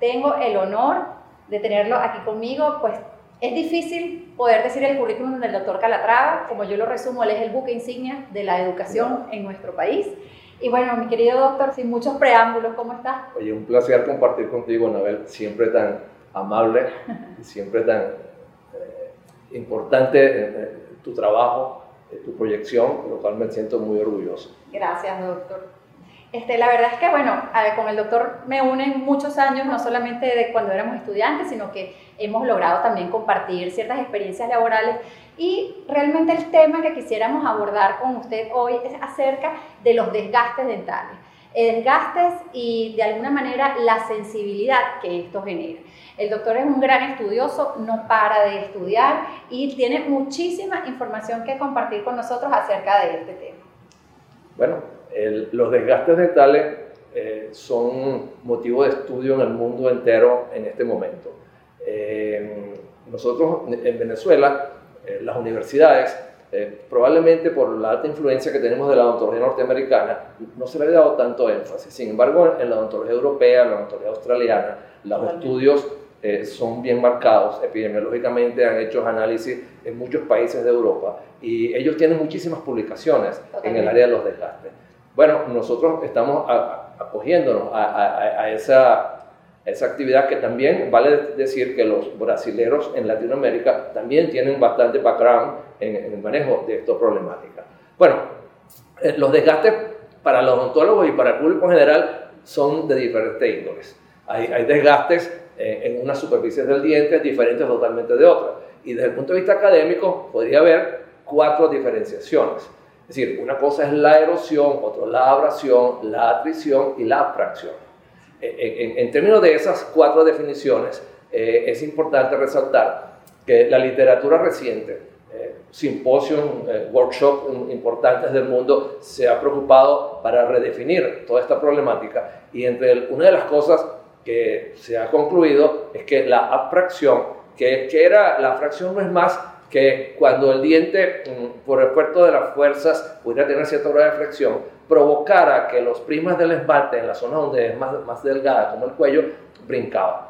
tengo el honor de tenerlo aquí conmigo, pues es difícil poder decir el currículum del doctor Calatrava, como yo lo resumo, él es el buque insignia de la educación en nuestro país. Y bueno, mi querido doctor, sin muchos preámbulos, ¿cómo estás? Oye, un placer compartir contigo, Anabel, siempre tan amable, siempre tan eh, importante eh, tu trabajo, eh, tu proyección, lo cual me siento muy orgulloso. Gracias, doctor. Este, la verdad es que, bueno, con el doctor me unen muchos años, no solamente de cuando éramos estudiantes, sino que hemos logrado también compartir ciertas experiencias laborales. Y realmente el tema que quisiéramos abordar con usted hoy es acerca de los desgastes dentales. Desgastes y de alguna manera la sensibilidad que esto genera. El doctor es un gran estudioso, no para de estudiar y tiene muchísima información que compartir con nosotros acerca de este tema. Bueno, los desgastes dentales eh, son motivo de estudio en el mundo entero en este momento. Eh, nosotros en Venezuela, eh, las universidades, probablemente por la alta influencia que tenemos de la odontología norteamericana, no se le ha dado tanto énfasis. Sin embargo, en la odontología europea, la odontología australiana, los estudios son bien marcados epidemiológicamente, han hecho análisis en muchos países de Europa y ellos tienen muchísimas publicaciones en el área de los desgastes. Bueno, nosotros estamos acogiéndonos a, esa, actividad que también vale decir que los brasileros en Latinoamérica también tienen bastante background en, el manejo de esta problemática. Bueno, eh, los desgastes para los odontólogos y para el público en general son de diferentes índoles. Hay, hay desgastes eh, en unas superficies del diente diferentes totalmente de otras. Y desde el punto de vista académico podría haber cuatro diferenciaciones. Es decir, una cosa es la erosión, otra la abrasión, la atrición y la abfracción. En, términos de esas cuatro definiciones, eh, es importante resaltar que la literatura reciente, eh, simposios, eh, workshops importantes del mundo, se ha preocupado para redefinir toda esta problemática y entre una de las cosas que se ha concluido es que la abfracción, que, que era, la abfracción no es más que cuando el diente, mm, por el esfuerzo de las fuerzas, pudiera tener cierta grado de flexión, provocara que los primas del esmalte en la zona donde es más, más delgada, como el cuello, brincaban,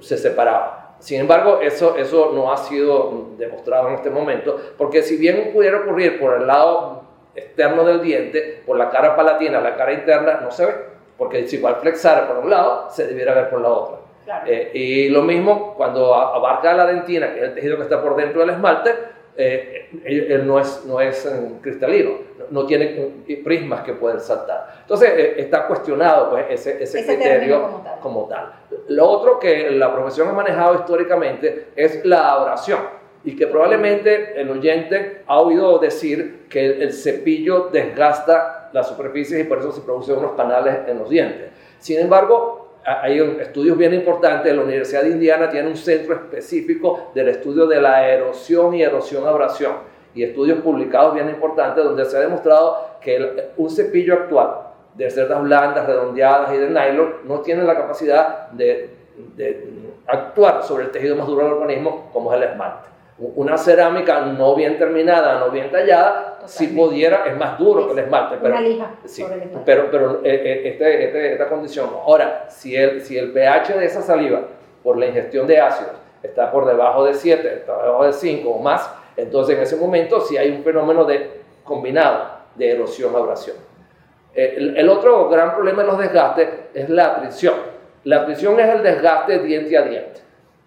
se separaban. Sin embargo, eso, eso no ha sido demostrado en este momento, porque si bien pudiera ocurrir por el lado externo del diente, por la cara palatina, la cara interna, no se ve, porque si igual flexara por un lado, se debiera ver por la otra. Eh, y lo mismo cuando abarca la dentina, que es el tejido que está por dentro del esmalte, eh, él, no es, no es eh, cristalino, no, tiene prismas que pueden saltar. Entonces está cuestionado pues, ese, ese, criterio como tal. Lo otro que la profesión ha manejado históricamente es la abrasión y que probablemente el oyente ha oído decir que el, el cepillo desgasta las superficies y por eso se producen unos canales en los dientes. Sin embargo, hay estudios bien importantes, la Universidad de Indiana tiene un centro específico del estudio de la erosión y erosión-abrasión, y estudios publicados bien importantes donde se ha demostrado que un cepillo actual de cerdas blandas, redondeadas y de nylon no tiene la capacidad de, de actuar sobre el tejido más duro del organismo como es el esmalte. Una cerámica no bien terminada, no bien tallada, si pudiera, es más duro que el esmalte. Pero, sí, pero, pero eh, eh, este, este, esta condición. Ahora, si el, si el pH de esa saliva, por la ingestión de ácidos, está por debajo de 7, está debajo de 5 o más, entonces en ese momento sí hay un fenómeno de, combinado de erosión-abrasión. El, el, otro gran problema de los desgastes es la atrición. La atrición es el desgaste diente a diente,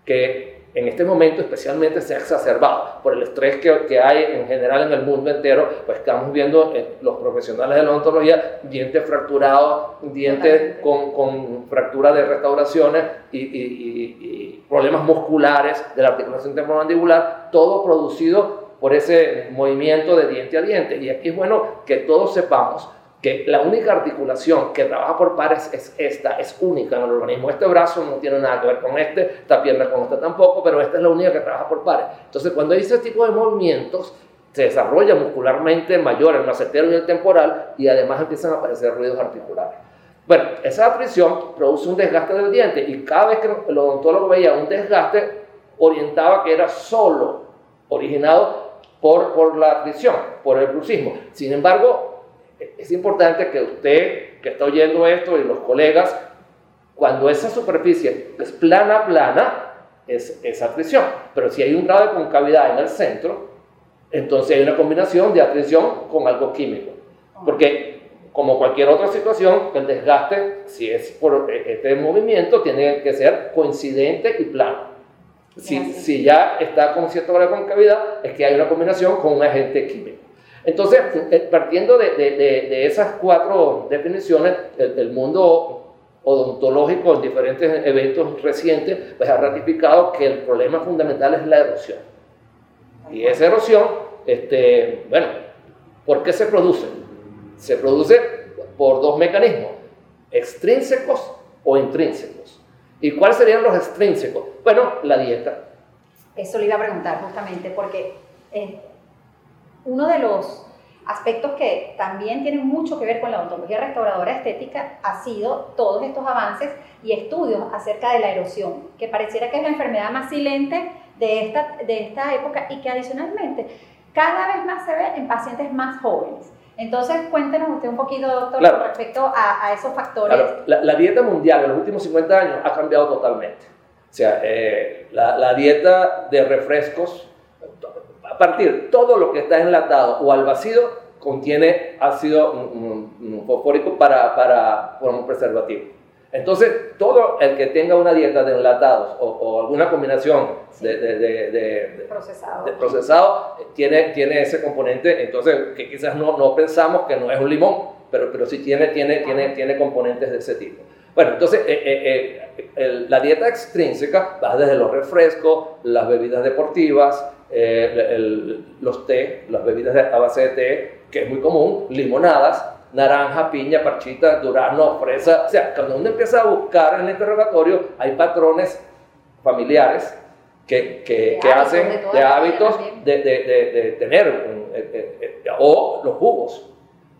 que en este momento especialmente se ha exacerbado por el estrés que, que, hay en general en el mundo entero, pues estamos viendo en los profesionales de la odontología dientes fracturados, dientes con, con fractura de restauraciones y, y, problemas musculares de la articulación temporomandibular, todo producido por ese movimiento de diente a diente. Y aquí es bueno que todos sepamos que la única articulación que trabaja por pares es esta, es única en el organismo. Este brazo no tiene nada que ver con este, esta pierna con esta tampoco, pero esta es la única que trabaja por pares. Entonces, cuando hay ese tipo de movimientos, se desarrolla muscularmente mayor el macetero y el temporal y además empiezan a aparecer ruidos articulares. Bueno, esa atrición produce un desgaste del diente y cada vez que el odontólogo veía un desgaste, orientaba que era solo originado por, por la atrición, por el bruxismo. Sin embargo, es importante que usted que está oyendo esto y los colegas, cuando esa superficie es plana, plana, es esa atrición. Pero si hay un grado de concavidad en el centro, entonces hay una combinación de atrición con algo químico. Porque como cualquier otra situación, el desgaste, si es por este movimiento, tiene que ser coincidente y plano. Si, si ya está con cierto grado de concavidad, es que hay una combinación con un agente químico. Entonces, eh, partiendo de, esas cuatro definiciones, el, mundo odontológico en diferentes eventos recientes pues ha ratificado que el problema fundamental es la erosión. Y esa erosión, este, bueno, ¿por qué se produce? Se produce por dos mecanismos, extrínsecos o intrínsecos. ¿Y cuáles serían los extrínsecos? Bueno, la dieta. Eso le iba a preguntar justamente, porque eh, uno de los aspectos que también tienen mucho que ver con la odontología restauradora estética ha sido todos estos avances y estudios acerca de la erosión, que pareciera que es la enfermedad más silente de esta, de esta época y que adicionalmente cada vez más se ve en pacientes más jóvenes. Entonces, cuéntenos usted un poquito, doctor, con respecto a, esos factores. La, dieta mundial en los últimos 50 años ha cambiado totalmente. O sea, eh, la, la dieta de refrescos, a partir todo lo que está enlatado o al vacío contiene ácido fosfórico para, para, como preservativo. Entonces, todo el que tenga una dieta de enlatados o, alguna combinación de, de, procesado, tiene, tiene ese componente, entonces que quizás no, no pensamos que no es un limón, pero, pero sí tiene, tiene, tiene, tiene componentes de ese tipo. Bueno, entonces eh, eh, eh, la dieta extrínseca va desde los refrescos, las bebidas deportivas, los té, las bebidas a base de té, que es muy común, limonadas, naranja, piña, parchita, durazno, fresa. O sea, cuando uno empieza a buscar en el interrogatorio, hay patrones familiares que, que, que hacen de, hábitos de, de, tener, o los jugos,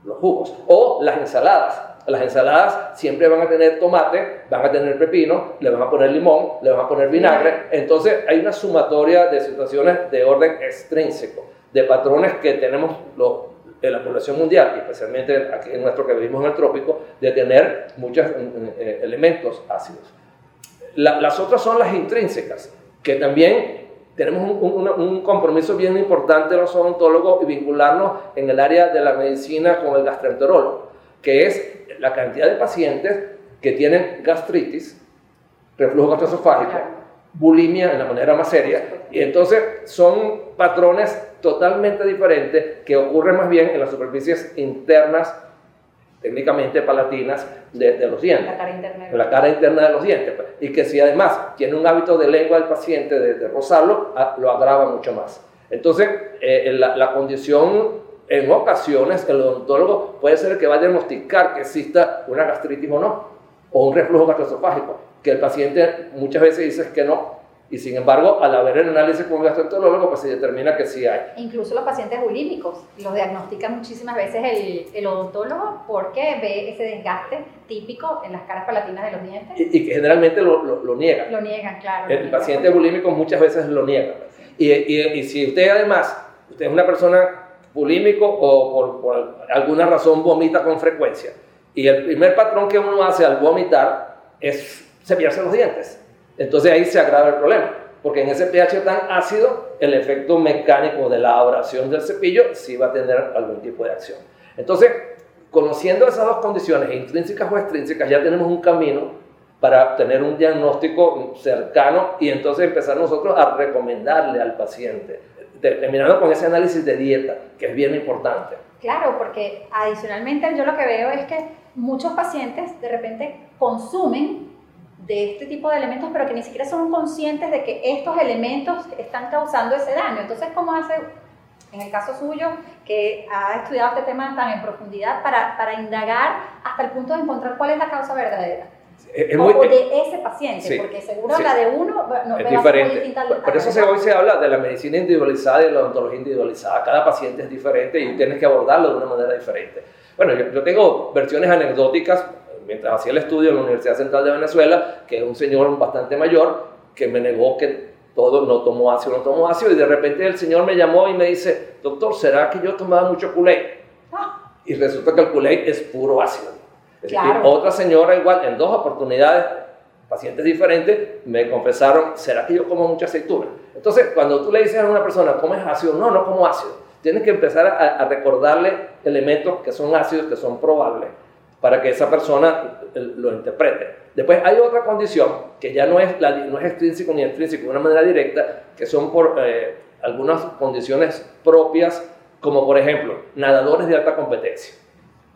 los jugos, o las ensaladas. Las ensaladas siempre van a tener tomate, van a tener pepino, le van a poner limón, le van a poner vinagre. Entonces hay una sumatoria de situaciones de orden extrínseco, de patrones que tenemos los, en la población mundial, y especialmente aquí en nuestro que vivimos en el trópico, de tener muchos mm, mm, eh, elementos ácidos. las otras son las intrínsecas, que también tenemos un, un, compromiso bien importante los odontólogos y vincularnos en el área de la medicina con el gastroenterólogo, que es la cantidad de pacientes que tienen gastritis, reflujo gastroesofágico, bulimia en la manera más seria, y entonces son patrones totalmente diferentes que ocurren más bien en las superficies internas, técnicamente palatinas, de, los dientes. La cara interna. La cara interna de los dientes. Y que si además tiene un hábito de lengua del paciente de, rozarlo, ah, lo agrava mucho más. Entonces, eh, la, la condición en ocasiones el odontólogo puede ser el que va a diagnosticar que exista una gastritis o no, o un reflujo gastroesofágico, que el paciente muchas veces dice que no, y sin embargo, al haber el análisis con un gastroenterólogo, pues se determina que sí hay. Incluso los pacientes bulímicos los diagnostica muchísimas veces el, el odontólogo porque ve ese desgaste típico en las caras palatinas de los dientes. Y, que generalmente lo, lo, lo niegan. Lo niegan, claro. El paciente bulímico muchas veces lo niega. Y, y, y si usted además, usted es una persona bulímico o por, alguna razón vomita con frecuencia. Y el primer patrón que uno hace al vomitar es cepillarse los dientes. Entonces ahí se agrava el problema, porque en ese pH tan ácido, el efecto mecánico de la oración del cepillo sí va a tener algún tipo de acción. Entonces, conociendo esas dos condiciones, intrínsecas o extrínsecas, ya tenemos un camino para tener un diagnóstico cercano y entonces empezar nosotros a recomendarle al paciente terminando con ese análisis de dieta, que es bien importante. Claro, porque adicionalmente yo lo que veo es que muchos pacientes de repente consumen de este tipo de elementos, pero que ni siquiera son conscientes de que estos elementos están causando ese daño. Entonces, ¿cómo hace en el caso suyo, que ha estudiado este tema tan en profundidad para, para indagar hasta el punto de encontrar cuál es la causa verdadera. Es muy, o, de ese paciente, porque seguro la de uno no, es diferente. Por, eso se, hoy se habla de la medicina individualizada y de la odontología individualizada. Cada paciente es diferente y tienes que abordarlo de una manera diferente. Bueno, yo, yo tengo versiones anecdóticas mientras hacía el estudio en la Universidad Central de Venezuela, que un señor bastante mayor que me negó que todo no tomó ácido, no tomó ácido, y de repente el señor me llamó y me dice, doctor, ¿será que yo tomaba mucho culé? Ah. Y resulta que el culé es puro ácido. Otra señora igual, en dos oportunidades, pacientes diferentes, me confesaron, ¿será que yo como mucha aceituna? Entonces, cuando tú le dices a una persona, ¿comes ácido? No, no como ácido. Tienes que empezar a, a recordarle elementos que son ácidos, que son probables para que esa persona eh, lo interprete. Después hay otra condición que ya no es, la, no es extrínseco ni extrínseco de una manera directa, que son por eh, algunas condiciones propias, como por ejemplo nadadores de alta competencia.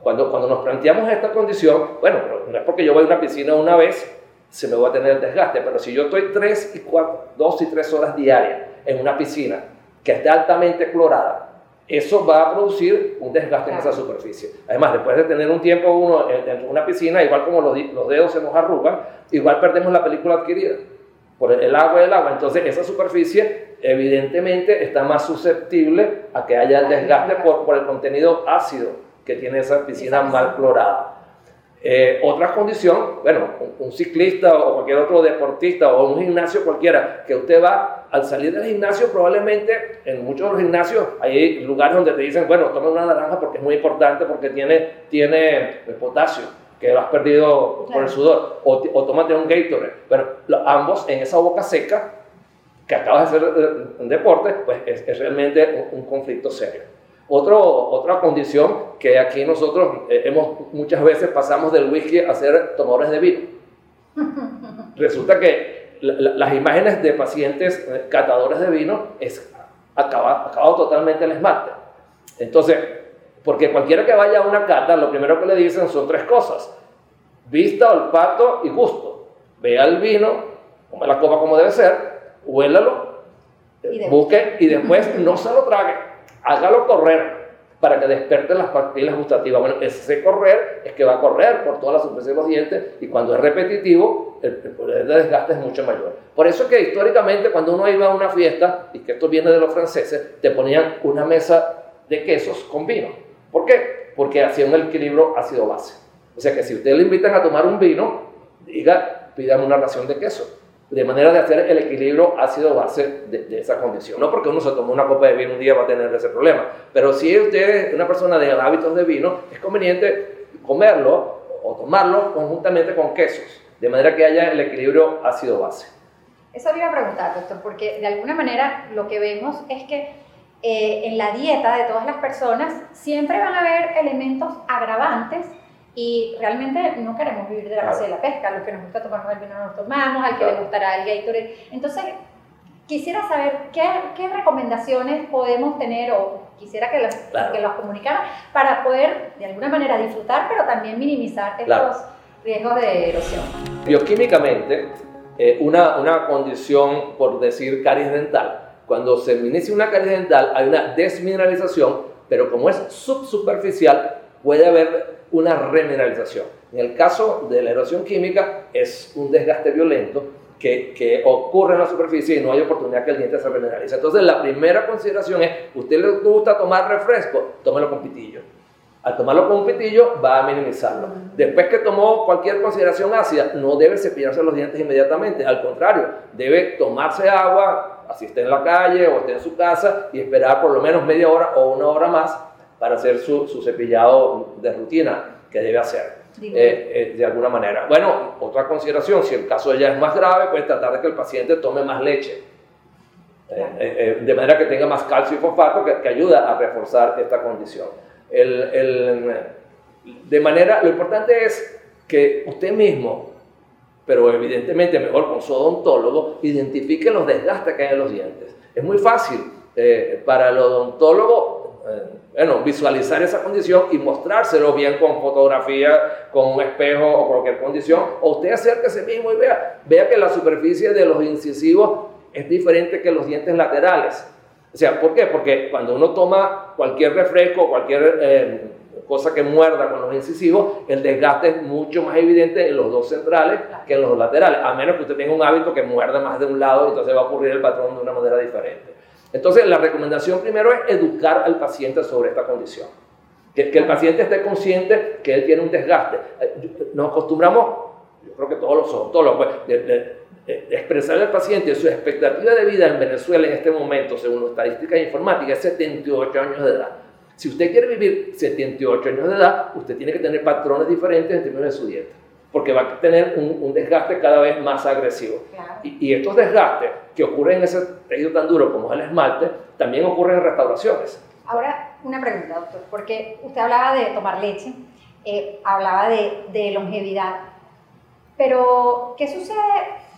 Cuando, cuando nos planteamos esta condición, bueno, no es porque yo voy a una piscina una vez, se me va a tener el desgaste, pero si yo estoy 3 y 4, 2 y 3 horas diarias en una piscina que está altamente clorada, eso va a producir un desgaste en esa superficie. Además, después de tener un tiempo uno de una piscina, igual como los, dedos se nos arrugan, igual perdemos la película adquirida por el agua del agua. Entonces, esa superficie evidentemente está más susceptible a que haya el desgaste por, por el contenido ácido que tiene esa piscina mal clorada. Eh, otra condición, bueno, un, ciclista o cualquier otro deportista o un gimnasio cualquiera, que usted va al salir del gimnasio, probablemente en muchos de los gimnasios hay lugares donde te dicen, bueno, toma una naranja porque es muy importante, porque tiene, tiene potasio que lo has perdido por el sudor, o, o tómate un Gatorade. Bueno, ambos en esa boca seca que acabas de hacer eh, un deporte, pues es, realmente un conflicto serio otra condición que aquí nosotros eh, hemos muchas veces pasamos del whisky a ser tomadores de vino. Resulta que las imágenes de pacientes eh, catadores de vino es acabado, acabado totalmente el esmalte. Entonces, porque cualquiera que vaya a una cata, lo primero que le dicen son tres cosas: vista, olfato y gusto. Vea el vino, come la copa como debe ser, huélalo, busque y después no se lo trague hágalo correr para que despierte las papilas gustativas. Bueno, ese correr es que va a correr por toda la superficie de los dientes y cuando es repetitivo, el, poder de desgaste es mucho mayor. Por eso que históricamente cuando uno iba a una fiesta, y que esto viene de los franceses, te ponían una mesa de quesos con vino. ¿Por qué? Porque hacían un equilibrio ácido-base. O sea que si usted le invitan a tomar un vino, diga, pidan una ración de queso de manera de hacer el equilibrio ácido-base de, esa condición. No porque uno se toma una copa de vino un día va a tener ese problema, pero si usted es una persona de hábitos de vino, es conveniente comerlo o tomarlo conjuntamente con quesos, de manera que haya el equilibrio ácido-base. Eso iba a preguntar, doctor, porque de alguna manera lo que vemos es que eh, en la dieta de todas las personas siempre van a haber elementos agravantes y realmente no queremos vivir de la base de la pesca, lo que nos gusta tomar el vino nos tomamos, al que le gustará el Gatorade. Entonces, quisiera saber qué, qué, recomendaciones podemos tener o quisiera que las, que las comunicaran para poder de alguna manera disfrutar, pero también minimizar estos riesgos de erosión. Bioquímicamente, eh, una, una condición, por decir caries dental, cuando se inicia una caries dental hay una desmineralización, pero como es subsuperficial, puede haber una remineralización. En el caso de la erosión química es un desgaste violento que, que, ocurre en la superficie y no hay oportunidad que el diente se remineralice. Entonces la primera consideración es, ¿usted le gusta tomar refresco? Tómelo con pitillo. Al tomarlo con un pitillo va a minimizarlo. Después que tomó cualquier consideración ácida, no debe cepillarse los dientes inmediatamente. Al contrario, debe tomarse agua, así esté en la calle o esté en su casa, y esperar por lo menos media hora o una hora más para hacer su, su cepillado de rutina que debe hacer. Eh, eh, de alguna manera. Bueno, otra consideración, si el caso ya es más grave, pues tratar de que el paciente tome más leche, eh, de manera que tenga más calcio y fosfato que, que ayuda a reforzar esta condición. El, el, de manera, lo importante es que usted mismo, pero evidentemente mejor con su odontólogo, identifique los desgastes que hay en los dientes. Es muy fácil para el odontólogo bueno, visualizar esa condición y mostrárselo bien con fotografía, con un espejo o cualquier condición, o usted acérquese mismo y vea, vea que la superficie de los incisivos es diferente que los dientes laterales. O sea, ¿por qué? Porque cuando uno toma cualquier refresco, cualquier eh, cosa que muerda con los incisivos, el desgaste es mucho más evidente en los dos centrales que en los laterales, a menos que usted tenga un hábito que muerda más de un lado, entonces va a ocurrir el patrón de una manera diferente. Entonces, la recomendación primero es educar al paciente sobre esta condición. Que, el paciente esté consciente que él tiene un desgaste. Eh, nos acostumbramos, yo creo que todos los odontólogos, pues, de, expresar al paciente su expectativa de vida en Venezuela en este momento, según estadísticas informáticas, es 78 años de edad. Si usted quiere vivir 78 años de edad, usted tiene que tener patrones diferentes en términos de su dieta, porque va a tener un, desgaste cada vez más agresivo. Y, y, estos desgastes que ocurren en ese tejido tan duro como es el esmalte, también ocurren en restauraciones. Ahora, una pregunta, doctor, porque usted hablaba de tomar leche, eh, hablaba de, de longevidad, pero ¿qué sucede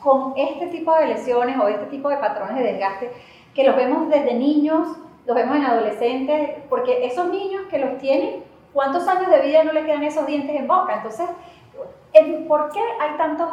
con este tipo de lesiones o este tipo de patrones de desgaste que los vemos desde niños, los vemos en adolescentes, porque esos niños que los tienen, ¿cuántos años de vida no le quedan esos dientes en boca? Entonces, ¿por qué hay tantos,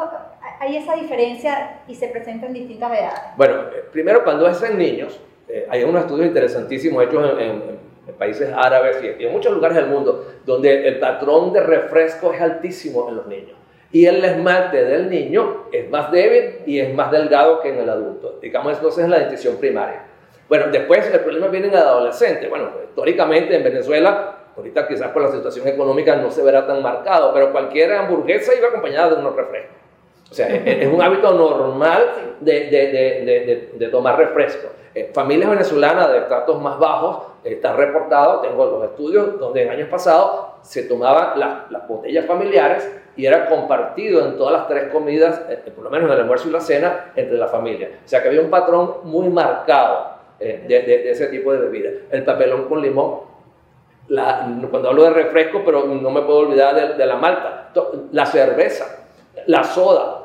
hay esa diferencia y se presenta en distintas edades? Bueno, eh, primero cuando es en niños, eh, hay unos estudios interesantísimos hechos en, países árabes y en muchos lugares del mundo, donde el patrón de refresco es altísimo en los niños y el esmalte del niño es más débil y es más delgado que en el adulto. Digamos, entonces es la dentición primaria. Bueno, después el problema viene en el adolescente. Bueno, históricamente en Venezuela, ahorita quizás por la situación económica no se verá tan marcado, pero cualquier hamburguesa iba acompañada de unos refrescos. O sea, es, un hábito normal de, de, de, de tomar refresco. Eh, familias venezolanas de estratos más bajos, está reportado, tengo los estudios donde en años pasados se tomaban las, las botellas familiares y era compartido en todas las tres comidas, eh, por lo menos en el almuerzo y la cena, entre la familia. O sea que había un patrón muy marcado eh, de, de, ese tipo de bebida. El papelón con limón, la, cuando hablo de refresco, pero no me puedo olvidar de, de la malta, la cerveza, la soda,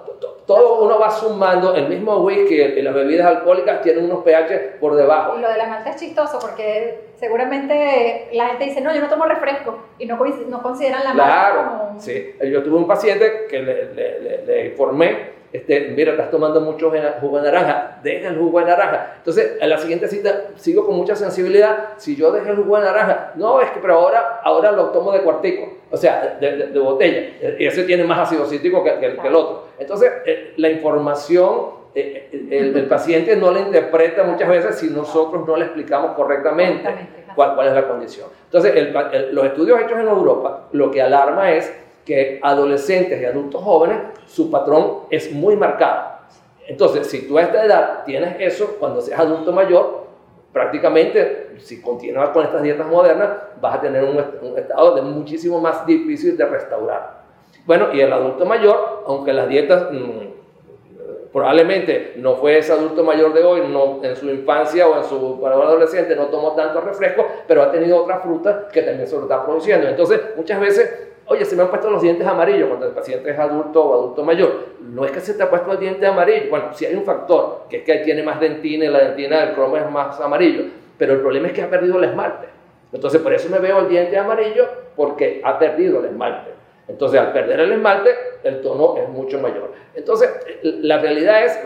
todo uno va sumando, el mismo whisky y las bebidas alcohólicas tienen unos pH por debajo. Y lo de la malta es chistoso porque seguramente la gente dice, no, yo no tomo refresco y no, no consideran la malta como... sí. Yo tuve un paciente que le, le, le informé este, mira, estás tomando mucho jugo de naranja, deja el jugo de naranja. Entonces, en la siguiente cita sigo con mucha sensibilidad, si yo dejé el jugo de naranja, no, es que pero ahora, ahora lo tomo de cuartico, o sea, de, botella, y ese tiene más ácido cítrico que, el otro. Entonces, eh, la información eh, eh, el, paciente no la interpreta muchas veces si nosotros no le explicamos correctamente cuál, cuál es la condición. Entonces, los estudios hechos en Europa lo que alarma es que adolescentes y adultos jóvenes, su patrón es muy marcado. Entonces, si tú a esta edad tienes eso, cuando seas adulto mayor, prácticamente, si continúas con estas dietas modernas, vas a tener un, estado de muchísimo más difícil de restaurar. Bueno, y el adulto mayor, aunque las dietas mm, probablemente no fue ese adulto mayor de hoy, no, en su infancia o en su adolescente no tomó tanto refresco, pero ha tenido otra fruta que también se lo está produciendo. Entonces, muchas veces oye, se me han puesto los dientes amarillos cuando el paciente es adulto o adulto mayor. No es que se te ha puesto el diente amarillo. Bueno, sí hay un factor, que es que tiene más dentina y la dentina del cromo es más amarillo. Pero el problema es que ha perdido el esmalte. Entonces, por eso me veo el diente amarillo, porque ha perdido el esmalte. Entonces, al perder el esmalte, el tono es mucho mayor. Entonces, la realidad es,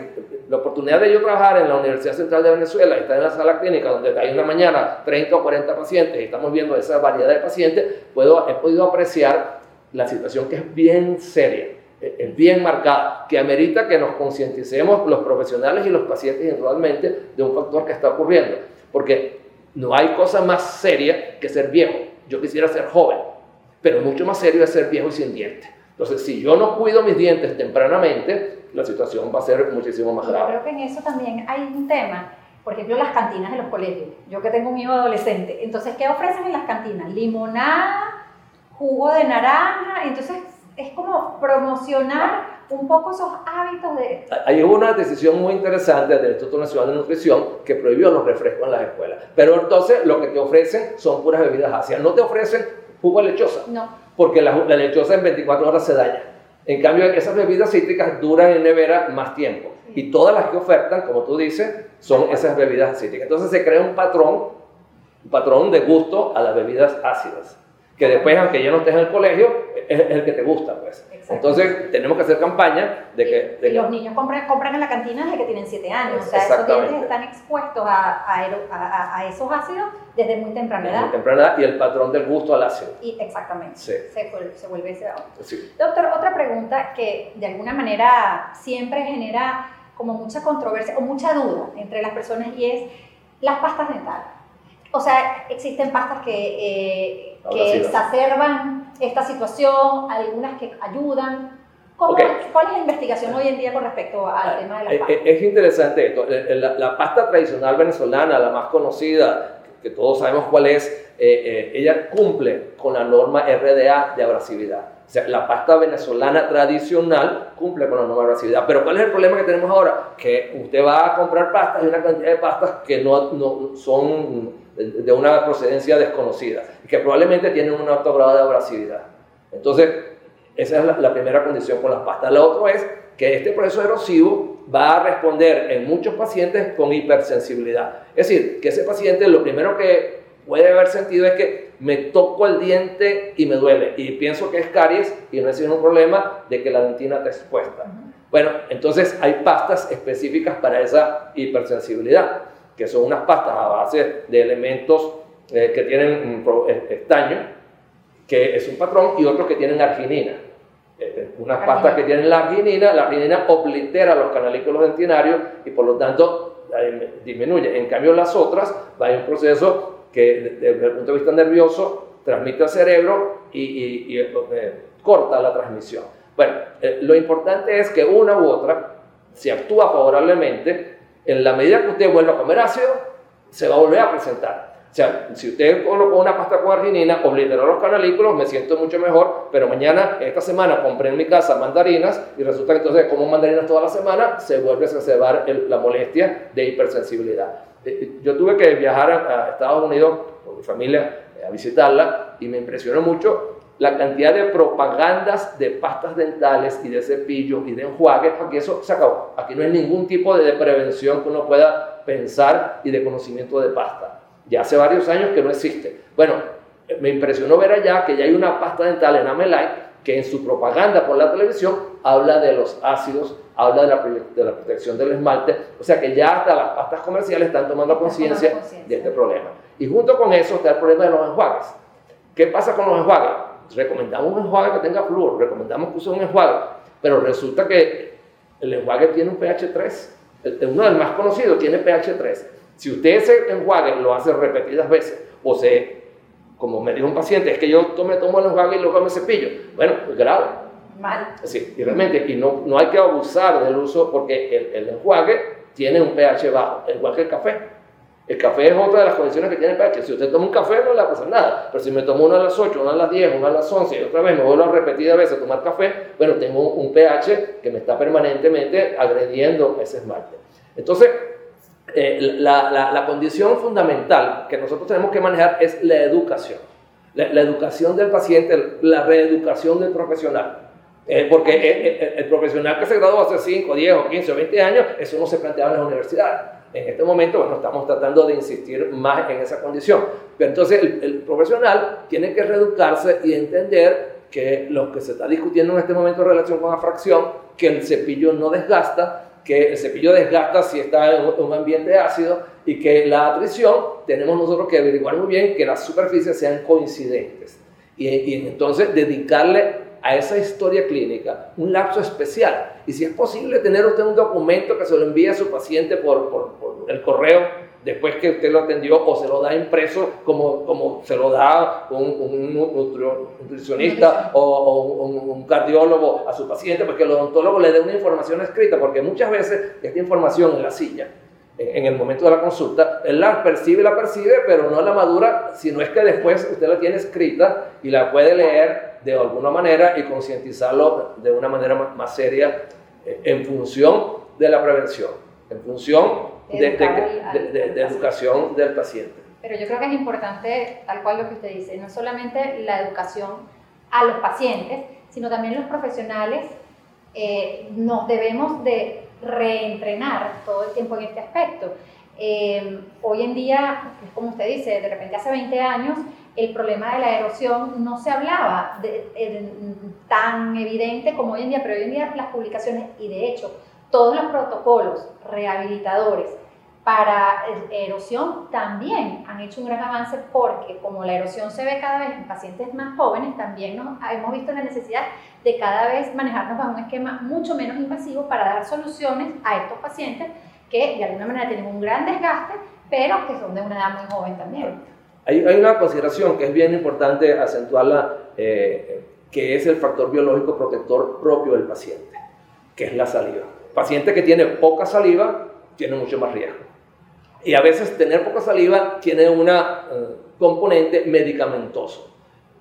la oportunidad de yo trabajar en la Universidad Central de Venezuela, estar en la sala clínica donde hay una mañana 30 o 40 pacientes y estamos viendo esa variedad de pacientes, puedo, he podido apreciar la situación que es bien seria, es bien marcada, que amerita que nos concienticemos los profesionales y los pacientes individualmente de un factor que está ocurriendo. Porque no hay cosa más seria que ser viejo. Yo quisiera ser joven, pero mucho más serio es ser viejo y sin dientes. Entonces, si yo no cuido mis dientes tempranamente, la situación va a ser muchísimo más grave. Yo creo que en eso también hay un tema, por ejemplo, las cantinas de los colegios. Yo que tengo un hijo adolescente, entonces, ¿qué ofrecen en las cantinas? Limonada, jugo de naranja, entonces es como promocionar un poco esos hábitos de... Hay una decisión muy interesante del Instituto Nacional de Nutrición que prohibió los refrescos en las escuelas. Pero entonces lo que te ofrecen son puras bebidas ácidas. No te ofrecen jugo de lechosa. No. Porque la, la lechosa en 24 horas se daña. En cambio, esas bebidas cítricas duran en nevera más tiempo. Y todas las que ofertan, como tú dices, son esas bebidas cítricas. Entonces se crea un patrón, un patrón de gusto a las bebidas ácidas. Que después, aunque ya no estés en el colegio, es el que te gusta, pues. Entonces, tenemos que hacer campaña de que... y, los niños compran, compran en la cantina desde que tienen 7 años, o sea, esos dientes están expuestos a, a, a, esos ácidos desde muy temprana edad. Muy temprana edad y el patrón del gusto al ácido. Y, exactamente, se, se, vuelve ese sí. Doctor, otra pregunta que de alguna manera siempre genera como mucha controversia o mucha duda entre las personas y es las pastas dentales. O sea, existen pastas que, eh, que exacerban esta situación, algunas que ayudan. ¿Cuál es la investigación hoy en día con respecto al ah, tema de las eh, pastas? Es, interesante esto. Eh, la, pasta tradicional venezolana, la más conocida, que todos sabemos cuál es, ella cumple con la norma RDA de abrasividad. O sea, la pasta venezolana tradicional cumple con la norma de abrasividad. Pero ¿cuál es el problema que tenemos ahora? Que usted va a comprar pastas y una cantidad de pastas que no, no son de una procedencia desconocida y que probablemente tienen un alto grado de abrasividad. Entonces, esa es la, primera condición con las pastas. La otra es que este proceso erosivo va a responder en muchos pacientes con hipersensibilidad. Es decir, que ese paciente lo primero que puede haber sentido es que me toco el diente y me duele y pienso que es caries y no es un problema de que la dentina está expuesta. Bueno, entonces hay pastas específicas para esa hipersensibilidad que son unas pastas a base de elementos eh, que tienen eh, estaño, que es un patrón, y otros que tienen arginina. Eh, unas pastas que tienen la arginina, la arginina oblitera los canalículos dentinarios y por lo tanto disminuye. En cambio, las otras va a un proceso que desde el punto de vista nervioso transmite al cerebro y, y corta la transmisión. Bueno, lo importante es que una u otra, si actúa favorablemente, en la medida que usted vuelva a comer ácido, se va a volver a presentar. O sea, si usted colocó una pasta con arginina, obliteró los canalículos, me siento mucho mejor, pero mañana, esta semana, compré en mi casa mandarinas y resulta que entonces, como mandarinas toda la semana, se vuelve a exacerbar la molestia de hipersensibilidad. Eh, eh, yo tuve que viajar a, Estados Unidos con mi familia a visitarla y me impresionó mucho la cantidad de propagandas de pastas dentales y de cepillos y de enjuagues, aquí eso se acabó. Aquí no hay ningún tipo de prevención que uno pueda pensar y de conocimiento de pasta. Ya hace varios años que no existe. Bueno, me impresionó ver allá que ya hay una pasta dental en Amelite que en su propaganda por la televisión habla de los ácidos, habla de la, de la protección del esmalte, o sea que ya hasta las pastas comerciales están tomando conciencia de este problema. Y junto con eso está el problema de los enjuagues. ¿Qué pasa con los enjuagues? Recomendamos un enjuague que tenga flúor, recomendamos que use un enjuague, pero resulta que el enjuague tiene un pH 3, uno del más conocido tiene pH 3. Si usted ese enjuague lo hace repetidas veces, o se, como me dijo un paciente, es que yo me tomo el enjuague y luego me cepillo, bueno, es grave. Mal. Sí, y realmente, y no, no hay que abusar del uso porque el, el enjuague tiene un pH bajo, igual que el café. El café es otra de las condiciones que tiene pH. Si usted toma un café no le va a pasar nada, pero si me tomo uno a las 8, uno a las 10, uno a las 11 y otra vez me vuelvo a repetir a veces a tomar café, bueno, tengo un pH que me está permanentemente agrediendo ese esmalte. Entonces, eh, la, la, la, condición fundamental que nosotros tenemos que manejar es la educación. La, educación del paciente, la reeducación del profesional. Eh, porque el, el, profesional que se graduó hace 5, 10 o 15 o 20 años, eso no se planteaba en las universidades. En este momento, bueno, estamos tratando de insistir más en esa condición. Pero entonces el, profesional tiene que reeducarse y entender que lo que se está discutiendo en este momento en relación con la fracción, que el cepillo no desgasta, que el cepillo desgasta si está en un ambiente ácido y que la atrición tenemos nosotros que averiguar muy bien que las superficies sean coincidentes. Y, y entonces dedicarle a esa historia clínica un lapso especial. Y si es posible tener usted un documento que se lo envíe a su paciente por, por, el correo después que usted lo atendió o se lo da impreso como, como se lo da un, un nutricionista o, un, cardiólogo a su paciente, porque el odontólogo le dé una información escrita, porque muchas veces esta información en la silla en el momento de la consulta, él la percibe, la percibe, pero no la madura, sino es que después usted la tiene escrita y la puede leer de alguna manera y concientizarlo de una manera más, seria eh, en función de la prevención, en función de, de, educación del paciente. Pero yo creo que es importante, tal cual lo que usted dice, no solamente la educación a los pacientes, sino también los profesionales eh, nos debemos de reentrenar todo el tiempo en este aspecto. Eh, hoy en día, como usted dice, de repente hace 20 años el problema de la erosión no se hablaba tan evidente como hoy en día, pero hoy en día las publicaciones y de hecho todos los protocolos rehabilitadores para erosión también han hecho un gran avance porque como la erosión se ve cada vez en pacientes más jóvenes, también nos, hemos visto la necesidad de cada vez manejarnos bajo un esquema mucho menos invasivo para dar soluciones a estos pacientes que de alguna manera tienen un gran desgaste, pero que son de una edad muy joven también. Hay, hay una consideración que es bien importante acentuarla, eh, que es el factor biológico protector propio del paciente, que es la saliva. Paciente que tiene poca saliva tiene mucho más riesgo. Y a veces tener poca saliva tiene una eh, componente medicamentoso.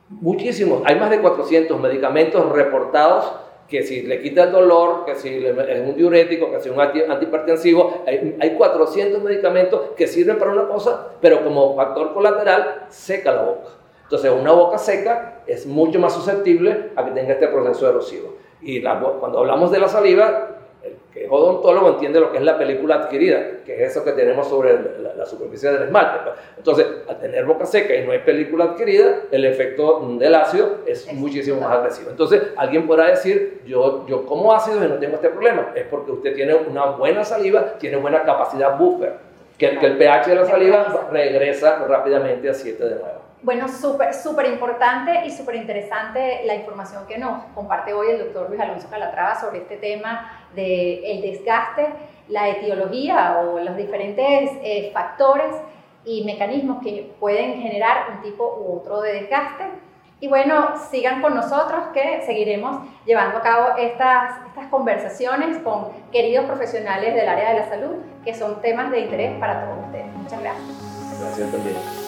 Muchísimos, hay más de 400 medicamentos reportados que si le quita el dolor, que si es un diurético, que si es un antihipertensivo, hay, hay 400 medicamentos que sirven para una cosa, pero como factor colateral seca la boca. Entonces, una boca seca es mucho más susceptible a que tenga este proceso erosivo. Y cuando hablamos de la saliva, el que es odontólogo entiende lo que es la película adquirida, que es eso que tenemos sobre la, superficie del esmalte. Pues. Entonces, al tener boca seca y no hay película adquirida, el efecto del ácido es muchísimo más agresivo. Entonces, alguien podrá decir, yo, yo como ácido y no tengo este problema. Es porque usted tiene una buena saliva, tiene buena capacidad buffer, que, que el pH de la saliva regresa rápidamente a 7 de nuevo. Bueno, súper, súper importante y súper interesante la información que nos comparte hoy el doctor Luis Alonso Calatrava sobre este tema del el desgaste, la etiología o los diferentes eh, factores y mecanismos que pueden generar un tipo u otro de desgaste. Y bueno, sigan con nosotros que seguiremos llevando a cabo estas, estas conversaciones con queridos profesionales del área de la salud, que son temas de interés para todos ustedes. Muchas gracias. Gracias también.